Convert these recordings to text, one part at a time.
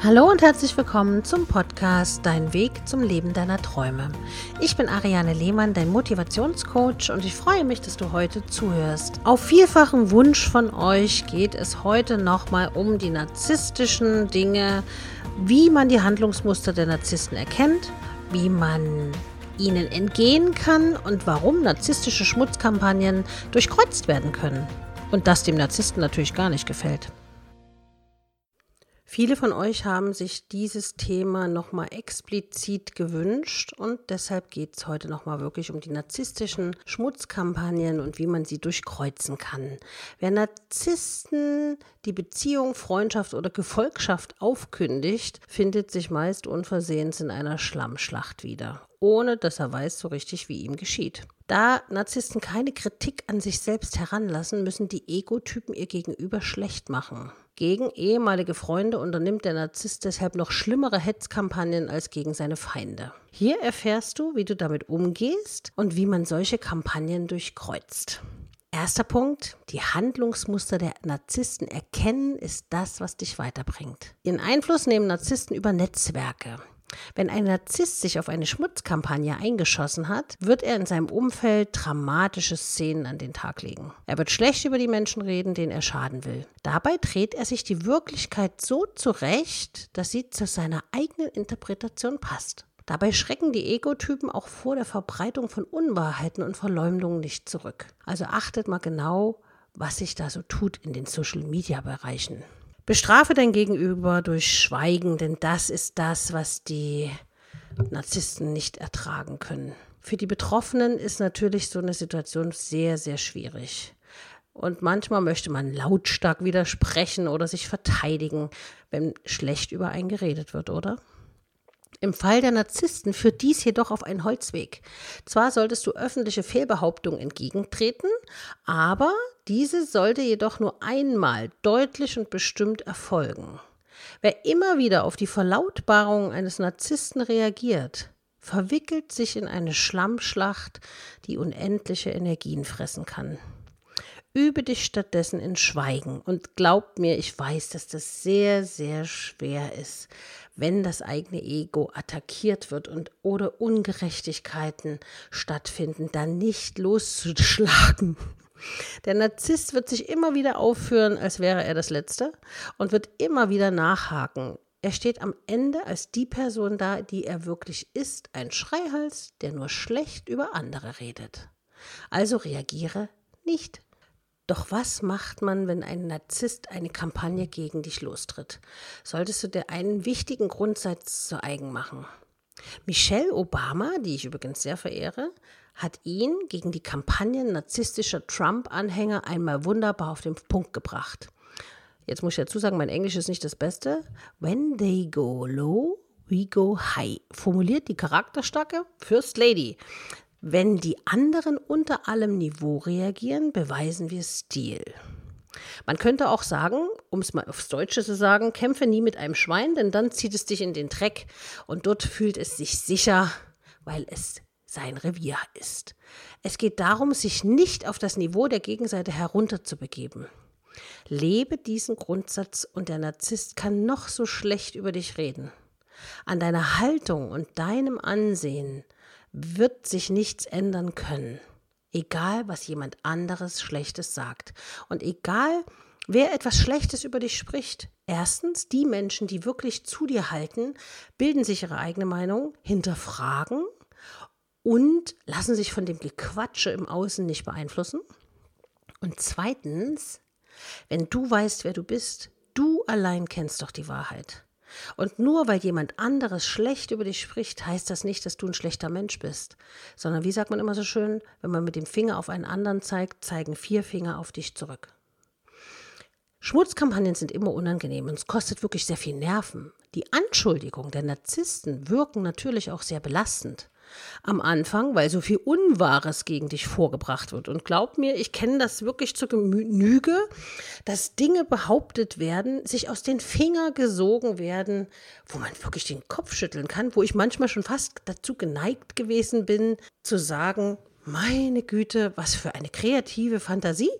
Hallo und herzlich willkommen zum Podcast Dein Weg zum Leben deiner Träume. Ich bin Ariane Lehmann, dein Motivationscoach und ich freue mich, dass du heute zuhörst. Auf vielfachen Wunsch von euch geht es heute nochmal um die narzisstischen Dinge, wie man die Handlungsmuster der Narzissten erkennt, wie man ihnen entgehen kann und warum narzisstische Schmutzkampagnen durchkreuzt werden können. Und das dem Narzissten natürlich gar nicht gefällt. Viele von euch haben sich dieses Thema nochmal explizit gewünscht und deshalb geht es heute nochmal wirklich um die narzisstischen Schmutzkampagnen und wie man sie durchkreuzen kann. Wer Narzissten die Beziehung, Freundschaft oder Gefolgschaft aufkündigt, findet sich meist unversehens in einer Schlammschlacht wieder, ohne dass er weiß so richtig, wie ihm geschieht. Da Narzissten keine Kritik an sich selbst heranlassen, müssen die Egotypen ihr Gegenüber schlecht machen. Gegen ehemalige Freunde unternimmt der Narzisst deshalb noch schlimmere Hetzkampagnen als gegen seine Feinde. Hier erfährst du, wie du damit umgehst und wie man solche Kampagnen durchkreuzt. Erster Punkt, die Handlungsmuster der Narzissten erkennen ist das, was dich weiterbringt. Ihren Einfluss nehmen Narzissten über Netzwerke. Wenn ein Narzisst sich auf eine Schmutzkampagne eingeschossen hat, wird er in seinem Umfeld dramatische Szenen an den Tag legen. Er wird schlecht über die Menschen reden, denen er schaden will. Dabei dreht er sich die Wirklichkeit so zurecht, dass sie zu seiner eigenen Interpretation passt. Dabei schrecken die Egotypen auch vor der Verbreitung von Unwahrheiten und Verleumdungen nicht zurück. Also achtet mal genau, was sich da so tut in den Social-Media-Bereichen. Bestrafe dein Gegenüber durch Schweigen, denn das ist das, was die Narzissten nicht ertragen können. Für die Betroffenen ist natürlich so eine Situation sehr, sehr schwierig. Und manchmal möchte man lautstark widersprechen oder sich verteidigen, wenn schlecht über einen geredet wird, oder? Im Fall der Narzissten führt dies jedoch auf einen Holzweg. Zwar solltest du öffentliche Fehlbehauptungen entgegentreten, aber diese sollte jedoch nur einmal deutlich und bestimmt erfolgen. Wer immer wieder auf die Verlautbarung eines Narzissten reagiert, verwickelt sich in eine Schlammschlacht, die unendliche Energien fressen kann. Übe dich stattdessen in Schweigen und glaub mir, ich weiß, dass das sehr, sehr schwer ist, wenn das eigene Ego attackiert wird und oder Ungerechtigkeiten stattfinden, dann nicht loszuschlagen. Der Narzisst wird sich immer wieder aufführen, als wäre er das Letzte und wird immer wieder nachhaken. Er steht am Ende als die Person da, die er wirklich ist, ein Schreihals, der nur schlecht über andere redet. Also reagiere nicht doch was macht man, wenn ein Narzisst eine Kampagne gegen dich lostritt? Solltest du dir einen wichtigen Grundsatz zu eigen machen. Michelle Obama, die ich übrigens sehr verehre, hat ihn gegen die Kampagnen narzisstischer Trump-Anhänger einmal wunderbar auf den Punkt gebracht. Jetzt muss ich dazu sagen, mein Englisch ist nicht das Beste. When they go low, we go high. Formuliert die charakterstarke First Lady. Wenn die anderen unter allem Niveau reagieren, beweisen wir Stil. Man könnte auch sagen, um es mal aufs Deutsche zu sagen, kämpfe nie mit einem Schwein, denn dann zieht es dich in den Dreck und dort fühlt es sich sicher, weil es sein Revier ist. Es geht darum, sich nicht auf das Niveau der Gegenseite herunterzubegeben. Lebe diesen Grundsatz und der Narzisst kann noch so schlecht über dich reden. An deiner Haltung und deinem Ansehen wird sich nichts ändern können. Egal, was jemand anderes Schlechtes sagt. Und egal, wer etwas Schlechtes über dich spricht. Erstens, die Menschen, die wirklich zu dir halten, bilden sich ihre eigene Meinung, hinterfragen und lassen sich von dem Gequatsche im Außen nicht beeinflussen. Und zweitens, wenn du weißt, wer du bist, du allein kennst doch die Wahrheit. Und nur weil jemand anderes schlecht über dich spricht, heißt das nicht, dass du ein schlechter Mensch bist. Sondern wie sagt man immer so schön, wenn man mit dem Finger auf einen anderen zeigt, zeigen vier Finger auf dich zurück. Schmutzkampagnen sind immer unangenehm und es kostet wirklich sehr viel Nerven. Die Anschuldigungen der Narzissten wirken natürlich auch sehr belastend am Anfang, weil so viel Unwahres gegen dich vorgebracht wird. Und glaub mir, ich kenne das wirklich zur Genüge, dass Dinge behauptet werden, sich aus den Fingern gesogen werden, wo man wirklich den Kopf schütteln kann, wo ich manchmal schon fast dazu geneigt gewesen bin, zu sagen, meine Güte, was für eine kreative Fantasie.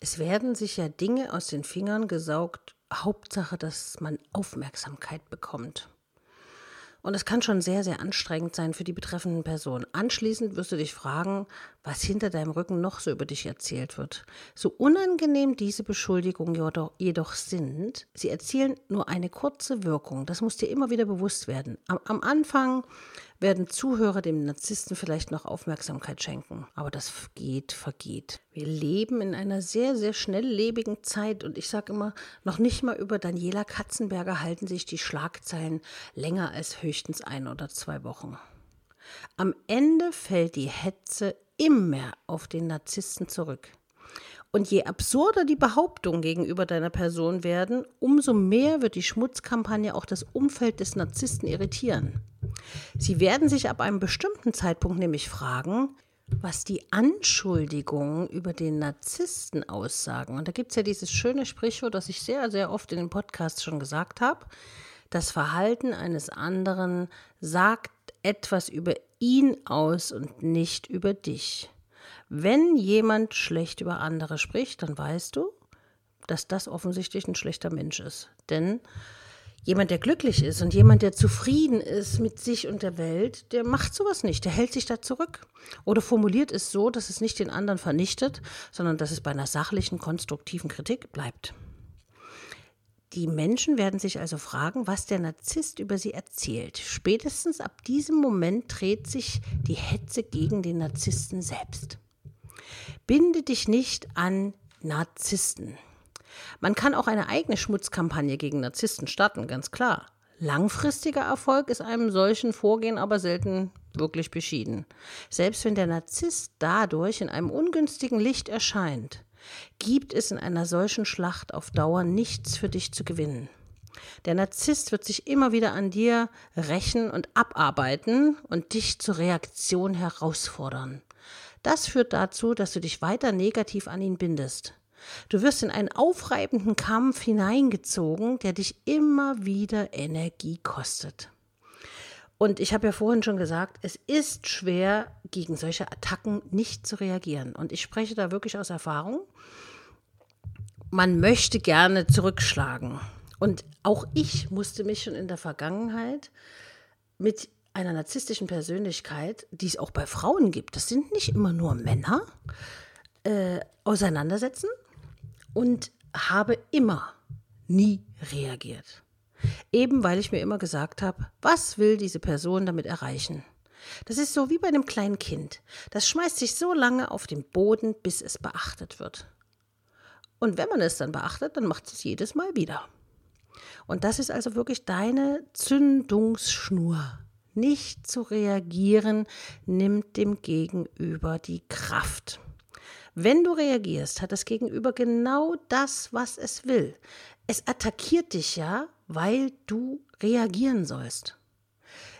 Es werden sich ja Dinge aus den Fingern gesaugt, Hauptsache, dass man Aufmerksamkeit bekommt. Und es kann schon sehr, sehr anstrengend sein für die betreffenden Personen. Anschließend wirst du dich fragen, was hinter deinem Rücken noch so über dich erzählt wird. So unangenehm diese Beschuldigungen jedoch sind, sie erzielen nur eine kurze Wirkung. Das muss dir immer wieder bewusst werden. Am, am Anfang werden Zuhörer dem Narzissten vielleicht noch Aufmerksamkeit schenken. Aber das geht, vergeht. Wir leben in einer sehr, sehr schnelllebigen Zeit und ich sage immer, noch nicht mal über Daniela Katzenberger halten sich die Schlagzeilen länger als höchstens ein oder zwei Wochen. Am Ende fällt die Hetze immer auf den Narzissten zurück. Und je absurder die Behauptungen gegenüber deiner Person werden, umso mehr wird die Schmutzkampagne auch das Umfeld des Narzissten irritieren. Sie werden sich ab einem bestimmten Zeitpunkt nämlich fragen, was die Anschuldigungen über den Narzissten aussagen. Und da gibt es ja dieses schöne Sprichwort, das ich sehr, sehr oft in den Podcasts schon gesagt habe. Das Verhalten eines anderen sagt etwas über ihn aus und nicht über dich. Wenn jemand schlecht über andere spricht, dann weißt du, dass das offensichtlich ein schlechter Mensch ist. Denn jemand, der glücklich ist und jemand, der zufrieden ist mit sich und der Welt, der macht sowas nicht, der hält sich da zurück. Oder formuliert es so, dass es nicht den anderen vernichtet, sondern dass es bei einer sachlichen, konstruktiven Kritik bleibt. Die Menschen werden sich also fragen, was der Narzisst über sie erzählt. Spätestens ab diesem Moment dreht sich die Hetze gegen den Narzissten selbst. Binde dich nicht an Narzissten. Man kann auch eine eigene Schmutzkampagne gegen Narzissten starten, ganz klar. Langfristiger Erfolg ist einem solchen Vorgehen aber selten wirklich beschieden. Selbst wenn der Narzisst dadurch in einem ungünstigen Licht erscheint, gibt es in einer solchen Schlacht auf Dauer nichts für dich zu gewinnen. Der Narzisst wird sich immer wieder an dir rächen und abarbeiten und dich zur Reaktion herausfordern. Das führt dazu, dass du dich weiter negativ an ihn bindest. Du wirst in einen aufreibenden Kampf hineingezogen, der dich immer wieder Energie kostet. Und ich habe ja vorhin schon gesagt, es ist schwer, gegen solche Attacken nicht zu reagieren. Und ich spreche da wirklich aus Erfahrung. Man möchte gerne zurückschlagen. Und auch ich musste mich schon in der Vergangenheit mit einer narzisstischen Persönlichkeit, die es auch bei Frauen gibt, das sind nicht immer nur Männer, äh, auseinandersetzen und habe immer, nie reagiert. Eben weil ich mir immer gesagt habe, was will diese Person damit erreichen? Das ist so wie bei einem kleinen Kind. Das schmeißt sich so lange auf den Boden, bis es beachtet wird. Und wenn man es dann beachtet, dann macht es jedes Mal wieder. Und das ist also wirklich deine Zündungsschnur. Nicht zu reagieren nimmt dem Gegenüber die Kraft. Wenn du reagierst, hat das Gegenüber genau das, was es will. Es attackiert dich ja, weil du reagieren sollst.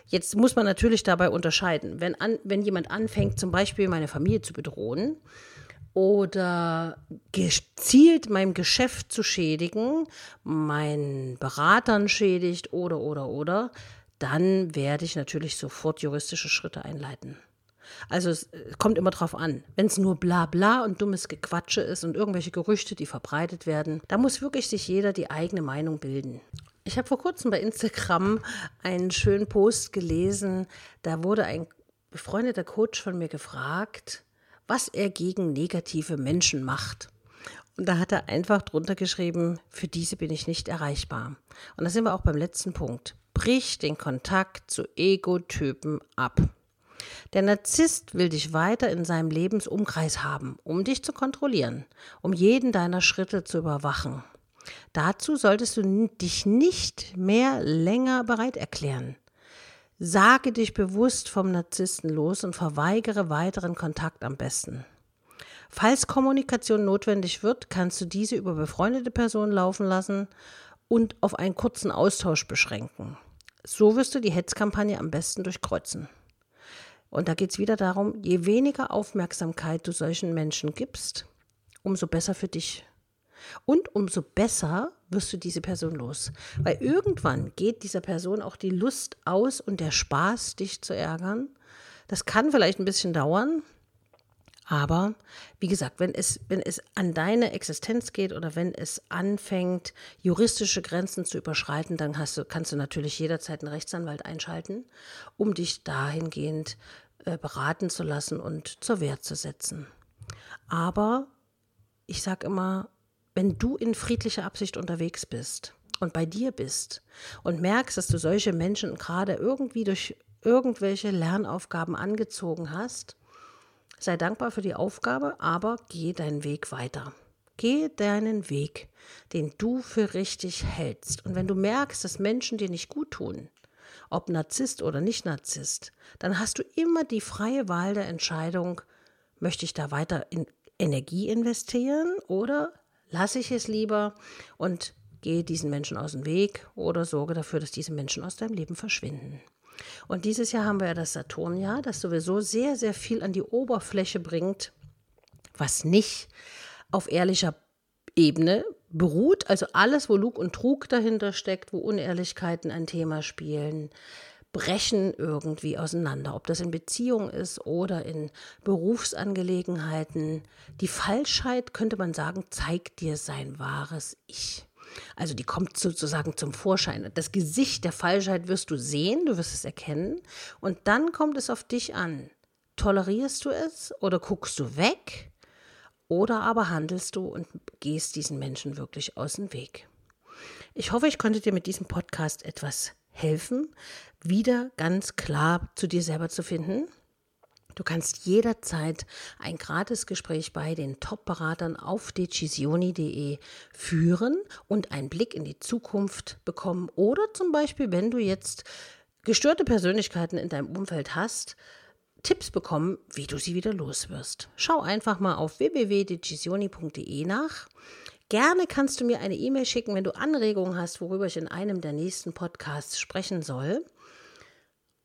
Jetzt muss man natürlich dabei unterscheiden. Wenn, an, wenn jemand anfängt, zum Beispiel meine Familie zu bedrohen oder gezielt meinem Geschäft zu schädigen, meinen Beratern schädigt oder, oder, oder, dann werde ich natürlich sofort juristische Schritte einleiten. Also es äh, kommt immer drauf an. Wenn es nur bla bla und dummes Gequatsche ist und irgendwelche Gerüchte, die verbreitet werden, da muss wirklich sich jeder die eigene Meinung bilden. Ich habe vor kurzem bei Instagram einen schönen Post gelesen. Da wurde ein befreundeter Coach von mir gefragt, was er gegen negative Menschen macht. Und da hat er einfach drunter geschrieben, für diese bin ich nicht erreichbar. Und da sind wir auch beim letzten Punkt. Brich den Kontakt zu Ego-Typen ab. Der Narzisst will dich weiter in seinem Lebensumkreis haben, um dich zu kontrollieren, um jeden deiner Schritte zu überwachen. Dazu solltest du dich nicht mehr länger bereit erklären. Sage dich bewusst vom Narzissten los und verweigere weiteren Kontakt am besten. Falls Kommunikation notwendig wird, kannst du diese über befreundete Personen laufen lassen und auf einen kurzen Austausch beschränken. So wirst du die Hetzkampagne am besten durchkreuzen. Und da geht es wieder darum, je weniger Aufmerksamkeit du solchen Menschen gibst, umso besser für dich. Und umso besser wirst du diese Person los. Weil irgendwann geht dieser Person auch die Lust aus und der Spaß, dich zu ärgern. Das kann vielleicht ein bisschen dauern, Aber wie gesagt, wenn es, wenn es an deine Existenz geht oder wenn es anfängt, juristische Grenzen zu überschreiten, dann hast du, kannst du natürlich jederzeit einen Rechtsanwalt einschalten, um dich dahingehend äh, beraten zu lassen und zur Wehr zu setzen. Aber ich sage immer, wenn du in friedlicher Absicht unterwegs bist und bei dir bist und merkst, dass du solche Menschen gerade irgendwie durch irgendwelche Lernaufgaben angezogen hast, Sei dankbar für die Aufgabe, aber geh deinen Weg weiter. Geh deinen Weg, den du für richtig hältst. Und wenn du merkst, dass Menschen dir nicht gut tun, ob Narzisst oder nicht Narzisst, dann hast du immer die freie Wahl der Entscheidung, möchte ich da weiter in Energie investieren oder lasse ich es lieber und gehe diesen Menschen aus dem Weg oder sorge dafür, dass diese Menschen aus deinem Leben verschwinden. Und dieses Jahr haben wir ja das Saturnjahr, das sowieso sehr, sehr viel an die Oberfläche bringt, was nicht auf ehrlicher Ebene beruht. Also alles, wo Lug und Trug dahinter steckt, wo Unehrlichkeiten ein Thema spielen, brechen irgendwie auseinander. Ob das in Beziehungen ist oder in Berufsangelegenheiten. Die Falschheit, könnte man sagen, zeigt dir sein wahres Ich. Also die kommt sozusagen zum Vorschein. Das Gesicht der Falschheit wirst du sehen, du wirst es erkennen und dann kommt es auf dich an. Tolerierst du es oder guckst du weg oder aber handelst du und gehst diesen Menschen wirklich aus dem Weg? Ich hoffe, ich konnte dir mit diesem Podcast etwas helfen, wieder ganz klar zu dir selber zu finden Du kannst jederzeit ein Gratisgespräch bei den Top-Beratern auf decisioni.de führen und einen Blick in die Zukunft bekommen. Oder zum Beispiel, wenn du jetzt gestörte Persönlichkeiten in deinem Umfeld hast, Tipps bekommen, wie du sie wieder loswirst. Schau einfach mal auf www.decisioni.de nach. Gerne kannst du mir eine E-Mail schicken, wenn du Anregungen hast, worüber ich in einem der nächsten Podcasts sprechen soll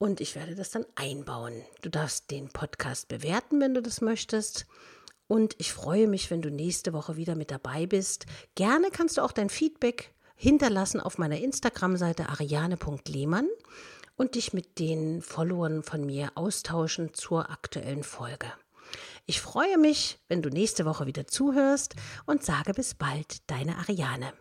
und ich werde das dann einbauen. Du darfst den Podcast bewerten, wenn du das möchtest. Und ich freue mich, wenn du nächste Woche wieder mit dabei bist. Gerne kannst du auch dein Feedback hinterlassen auf meiner Instagram-Seite ariane.lehmann und dich mit den Followern von mir austauschen zur aktuellen Folge. Ich freue mich, wenn du nächste Woche wieder zuhörst und sage bis bald, deine Ariane.